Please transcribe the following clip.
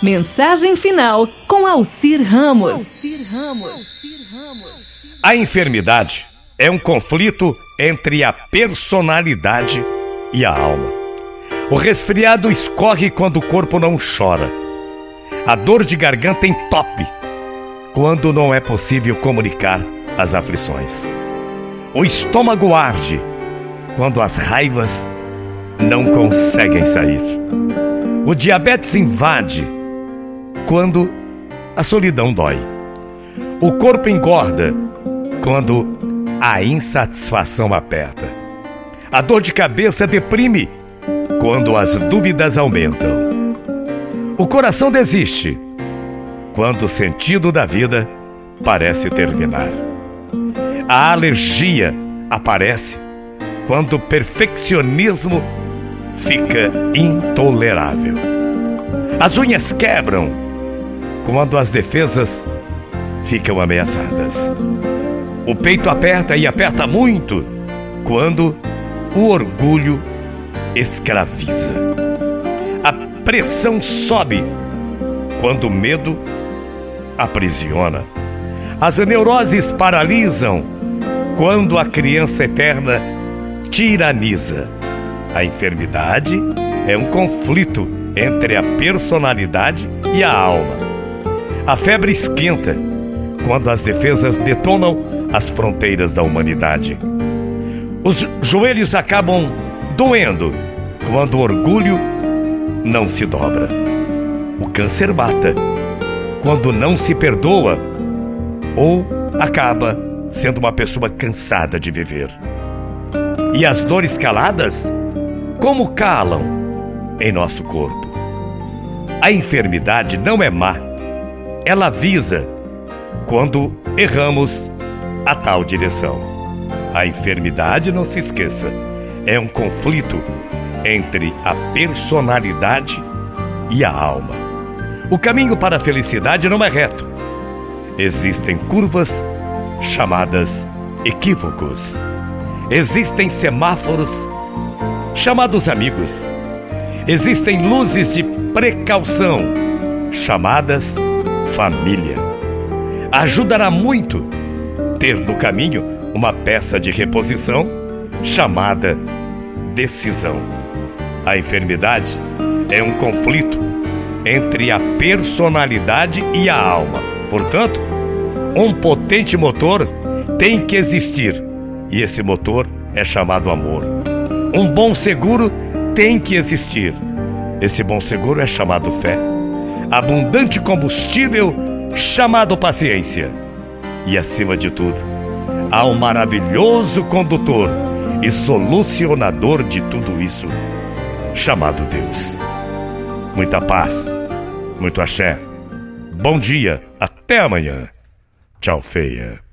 Mensagem final com Alcir Ramos. A enfermidade é um conflito entre a personalidade e a alma. O resfriado escorre quando o corpo não chora. A dor de garganta entope quando não é possível comunicar as aflições. O estômago arde quando as raivas não conseguem sair. O diabetes invade quando a solidão dói. O corpo engorda quando a insatisfação aperta. A dor de cabeça deprime quando as dúvidas aumentam. O coração desiste quando o sentido da vida parece terminar. A alergia aparece quando o perfeccionismo fica intolerável. As unhas quebram quando as defesas ficam ameaçadas. O peito aperta e aperta muito quando o orgulho escraviza. A pressão sobe quando o medo aprisiona. As neuroses paralisam quando a criança eterna tiraniza. A enfermidade é um conflito entre a personalidade e a alma. A febre esquenta quando as defesas detonam as fronteiras da humanidade. Os joelhos acabam doendo quando o orgulho não se dobra. O câncer mata quando não se perdoa ou acaba sendo uma pessoa cansada de viver. E as dores caladas, como calam em nosso corpo? A enfermidade não é má ela avisa quando erramos a tal direção. A enfermidade, não se esqueça, é um conflito entre a personalidade e a alma. O caminho para a felicidade não é reto. Existem curvas chamadas equívocos. Existem semáforos chamados amigos. Existem luzes de precaução chamadas família. Ajudará muito ter no caminho uma peça de reposição chamada decisão. A enfermidade é um conflito entre a personalidade e a alma. Portanto, um potente motor tem que existir e esse motor é chamado amor. Um bom seguro tem que existir. Esse bom seguro é chamado fé abundante combustível chamado paciência. E acima de tudo, há um maravilhoso condutor e solucionador de tudo isso, chamado Deus. Muita paz, muito axé. Bom dia, até amanhã. Tchau, feia.